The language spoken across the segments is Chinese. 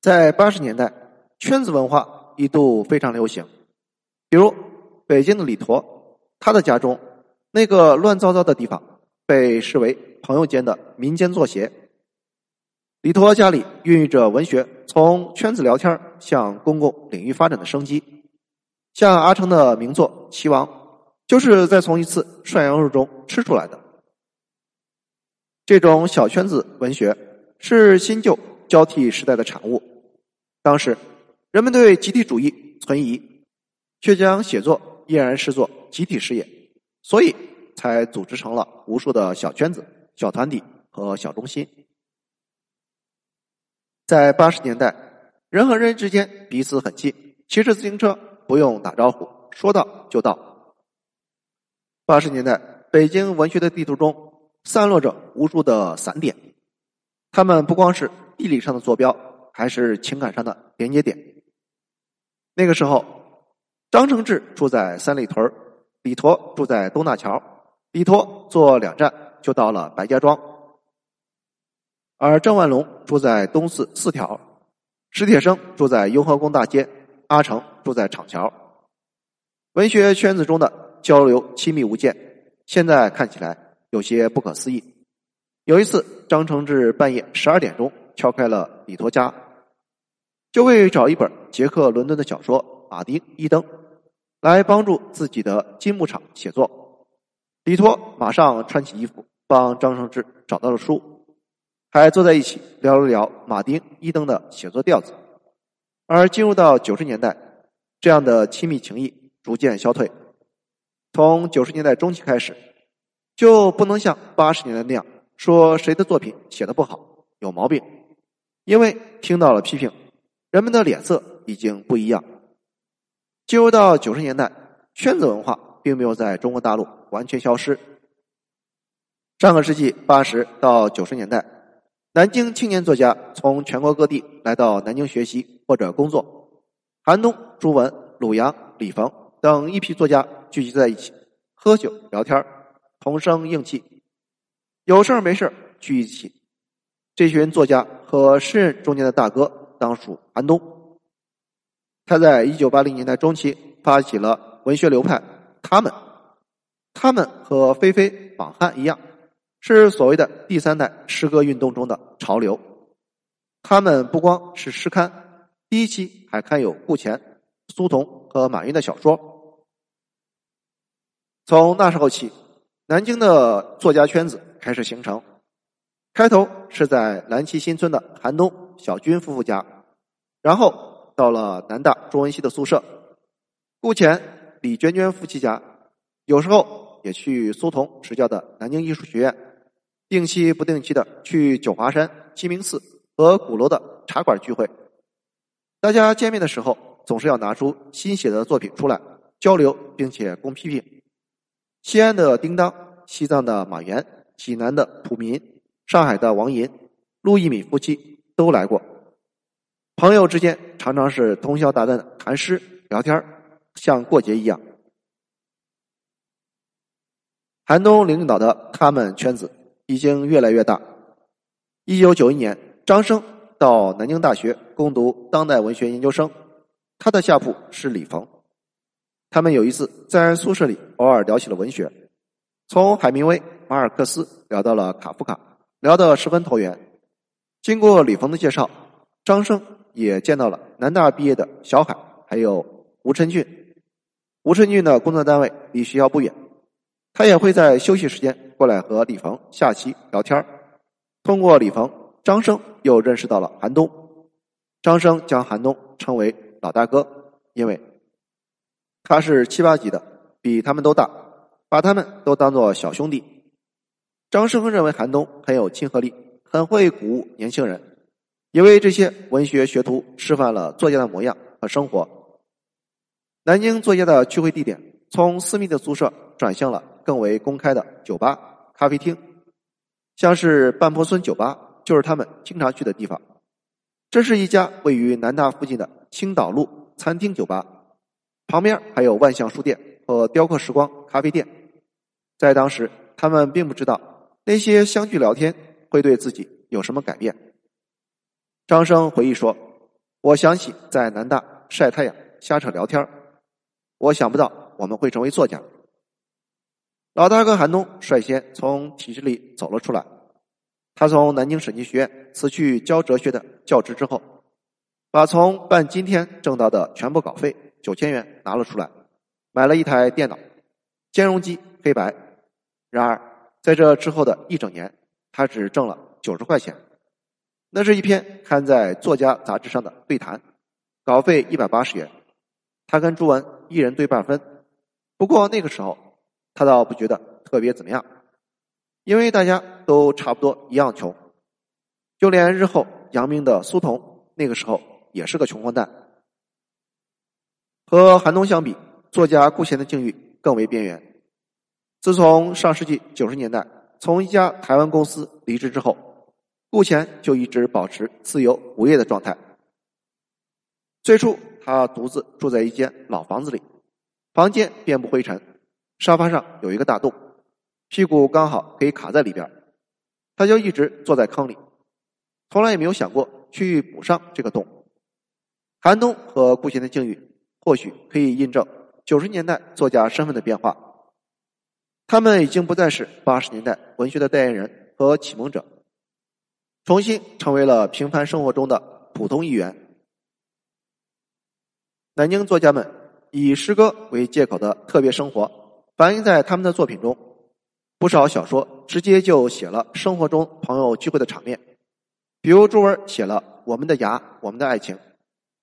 在八十年代，圈子文化一度非常流行。比如北京的李陀，他的家中那个乱糟糟的地方，被视为朋友间的民间作协。李陀家里孕育着文学从圈子聊天向公共领域发展的生机。像阿城的名作《棋王》，就是在从一次涮羊肉中吃出来的。这种小圈子文学是新旧交替时代的产物。当时，人们对集体主义存疑，却将写作依然视作集体事业，所以才组织成了无数的小圈子、小团体和小中心。在八十年代，人和人之间彼此很近，骑着自行车不用打招呼，说到就到。八十年代，北京文学的地图中散落着无数的散点，它们不光是地理上的坐标。还是情感上的连接点。那个时候，张承志住在三里屯李陀住在东大桥，李陀坐两站就到了白家庄，而郑万龙住在东四四条，史铁生住在雍和宫大街，阿城住在厂桥。文学圈子中的交流亲密无间，现在看起来有些不可思议。有一次，张承志半夜十二点钟。敲开了李托家，就为找一本杰克·伦敦的小说《马丁·伊登》来帮助自己的金牧场写作。李托马上穿起衣服，帮张承志找到了书，还坐在一起聊了聊马丁·伊登的写作调子。而进入到九十年代，这样的亲密情谊逐渐消退。从九十年代中期开始，就不能像八十年代那样说谁的作品写的不好、有毛病。因为听到了批评，人们的脸色已经不一样。进入到九十年代，圈子文化并没有在中国大陆完全消失。上个世纪八十到九十年代，南京青年作家从全国各地来到南京学习或者工作。韩东、朱文、鲁阳、李冯等一批作家聚集在一起，喝酒聊天同声应气，有事没事聚一起。这群作家可诗人中间的大哥当属安东，他在一九八零年代中期发起了文学流派。他们，他们和菲菲、榜汉一样，是所谓的第三代诗歌运动中的潮流。他们不光是诗刊，第一期还刊有顾乾、苏童和马云的小说。从那时候起，南京的作家圈子开始形成。开头是在蓝旗新村的韩东、小军夫妇家，然后到了南大中文系的宿舍，顾前、李娟娟夫妻家，有时候也去苏童执教的南京艺术学院，定期不定期的去九华山、鸡鸣寺和鼓楼的茶馆聚会。大家见面的时候，总是要拿出新写的作品出来交流，并且供批评。西安的叮当，西藏的马原，济南的普民。上海的王银、陆一敏夫妻都来过，朋友之间常常是通宵达旦的谈诗聊天像过节一样。韩东领导的他们圈子已经越来越大。一九九一年，张生到南京大学攻读当代文学研究生，他的下铺是李冯。他们有一次在宿舍里偶尔聊起了文学，从海明威、马尔克斯聊到了卡夫卡。聊得十分投缘。经过李鹏的介绍，张生也见到了南大毕业的小海，还有吴晨俊。吴晨俊的工作单位离学校不远，他也会在休息时间过来和李鹏下棋聊天通过李鹏，张生又认识到了韩东。张生将韩东称为老大哥，因为他是七八级的，比他们都大，把他们都当做小兄弟。张生认为韩东很有亲和力，很会鼓舞年轻人，也为这些文学学徒示范了作家的模样和生活。南京作家的聚会地点从私密的宿舍转向了更为公开的酒吧、咖啡厅，像是半坡村酒吧就是他们经常去的地方。这是一家位于南大附近的青岛路餐厅酒吧，旁边还有万象书店和雕刻时光咖啡店。在当时，他们并不知道。那些相聚聊天会对自己有什么改变？张生回忆说：“我想起在南大晒太阳、瞎扯聊天我想不到我们会成为作家。老大哥韩东率先从体制里走了出来。他从南京审计学院辞去教哲学的教职之后，把从办今天挣到的全部稿费九千元拿了出来，买了一台电脑，兼容机黑白。然而在这之后的一整年，他只挣了九十块钱。那是一篇刊在《作家》杂志上的对谈，稿费一百八十元。他跟朱文一人对半分。不过那个时候，他倒不觉得特别怎么样。因为大家都差不多一样穷，就连日后扬名的苏童，那个时候也是个穷光蛋。和韩东相比，作家顾贤的境遇更为边缘。自从上世纪九十年代从一家台湾公司离职之后，顾贤就一直保持自由无业的状态。最初，他独自住在一间老房子里，房间遍布灰尘，沙发上有一个大洞。屁股刚好可以卡在里边，他就一直坐在坑里，从来也没有想过去补上这个洞。韩东和顾贤的境遇，或许可以印证九十年代作家身份的变化。他们已经不再是八十年代文学的代言人和启蒙者，重新成为了平凡生活中的普通一员。南京作家们以诗歌为借口的特别生活，反映在他们的作品中。不少小说直接就写了生活中朋友聚会的场面，比如朱文写了《我们的牙，我们的爱情》，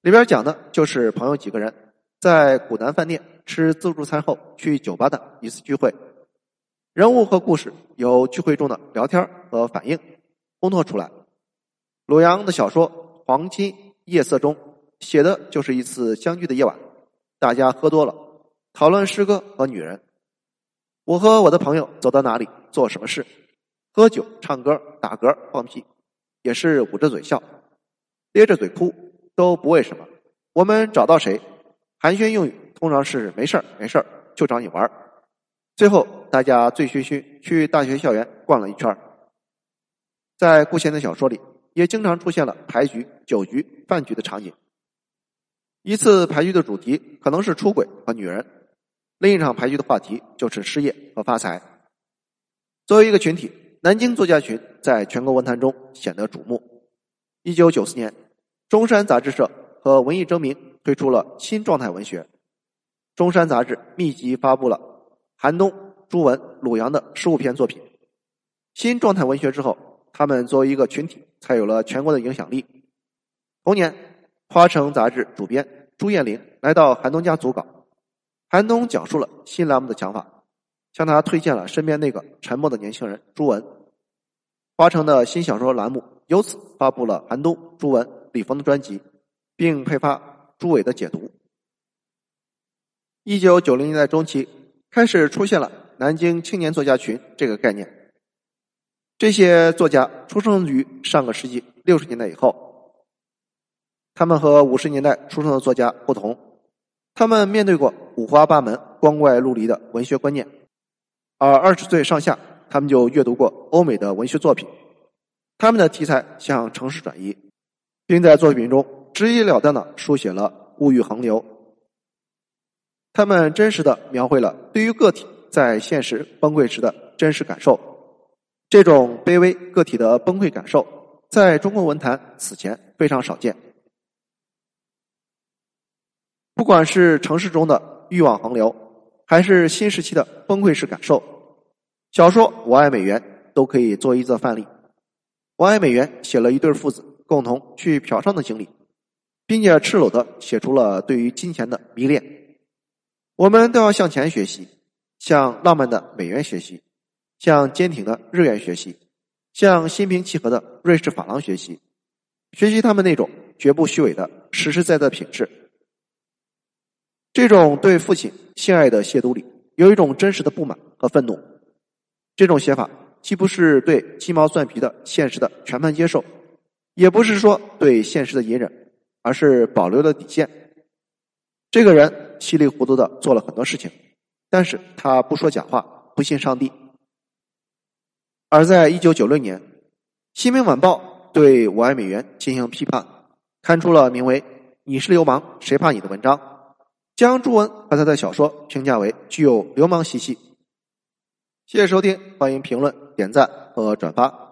里边讲的就是朋友几个人在古南饭店吃自助餐后去酒吧的一次聚会，人物和故事由聚会中的聊天和反应烘托出来。鲁阳的小说《黄金夜色》中写的就是一次相聚的夜晚，大家喝多了，讨论诗歌和女人。我和我的朋友走到哪里做什么事，喝酒、唱歌、打嗝、放屁，也是捂着嘴笑，咧着嘴哭，都不为什么。我们找到谁，寒暄用语通常是没事儿没事儿，就找你玩儿。最后大家醉醺醺去大学校园逛了一圈。在顾贤的小说里，也经常出现了牌局、酒局、饭局的场景。一次牌局的主题可能是出轨和女人。另一场牌局的话题就是失业和发财。作为一个群体，南京作家群在全国文坛中显得瞩目。一九九四年，中山杂志社和文艺征明推出了新状态文学。中山杂志密集发布了韩东、朱文、鲁阳的十五篇作品。新状态文学之后，他们作为一个群体，才有了全国的影响力。同年，花城杂志主编朱艳玲来到韩东家组稿。韩东讲述了新栏目的想法，向他推荐了身边那个沉默的年轻人朱文。花城的新小说栏目由此发布了韩东、朱文、李峰的专辑，并配发朱伟的解读。一九九零年代中期，开始出现了南京青年作家群这个概念。这些作家出生于上个世纪六十年代以后，他们和五十年代出生的作家不同。他们面对过五花八门、光怪陆离的文学观念，而二十岁上下，他们就阅读过欧美的文学作品。他们的题材向城市转移，并在作品中直截了当的书写了物欲横流。他们真实的描绘了对于个体在现实崩溃时的真实感受。这种卑微个体的崩溃感受，在中国文坛此前非常少见。不管是城市中的欲望横流，还是新时期的崩溃式感受，小说《我爱美元》都可以做一则范例。《我爱美元》写了一对父子共同去嫖娼的经历，并且赤裸的写出了对于金钱的迷恋。我们都要向前学习，向浪漫的美元学习，向坚挺的日元学习，向心平气和的瑞士法郎学习，学习他们那种绝不虚伪的实实在在品质。这种对父亲性爱的亵渎里，有一种真实的不满和愤怒。这种写法既不是对鸡毛蒜皮的现实的全盘接受，也不是说对现实的隐忍，而是保留了底线。这个人稀里糊涂的做了很多事情，但是他不说假话，不信上帝。而在一九九六年，《新民晚报》对我爱美元进行批判，刊出了名为《你是流氓，谁怕你》的文章，将朱文把他的小说评价为具有流氓习气。谢谢收听，欢迎评论、点赞和转发。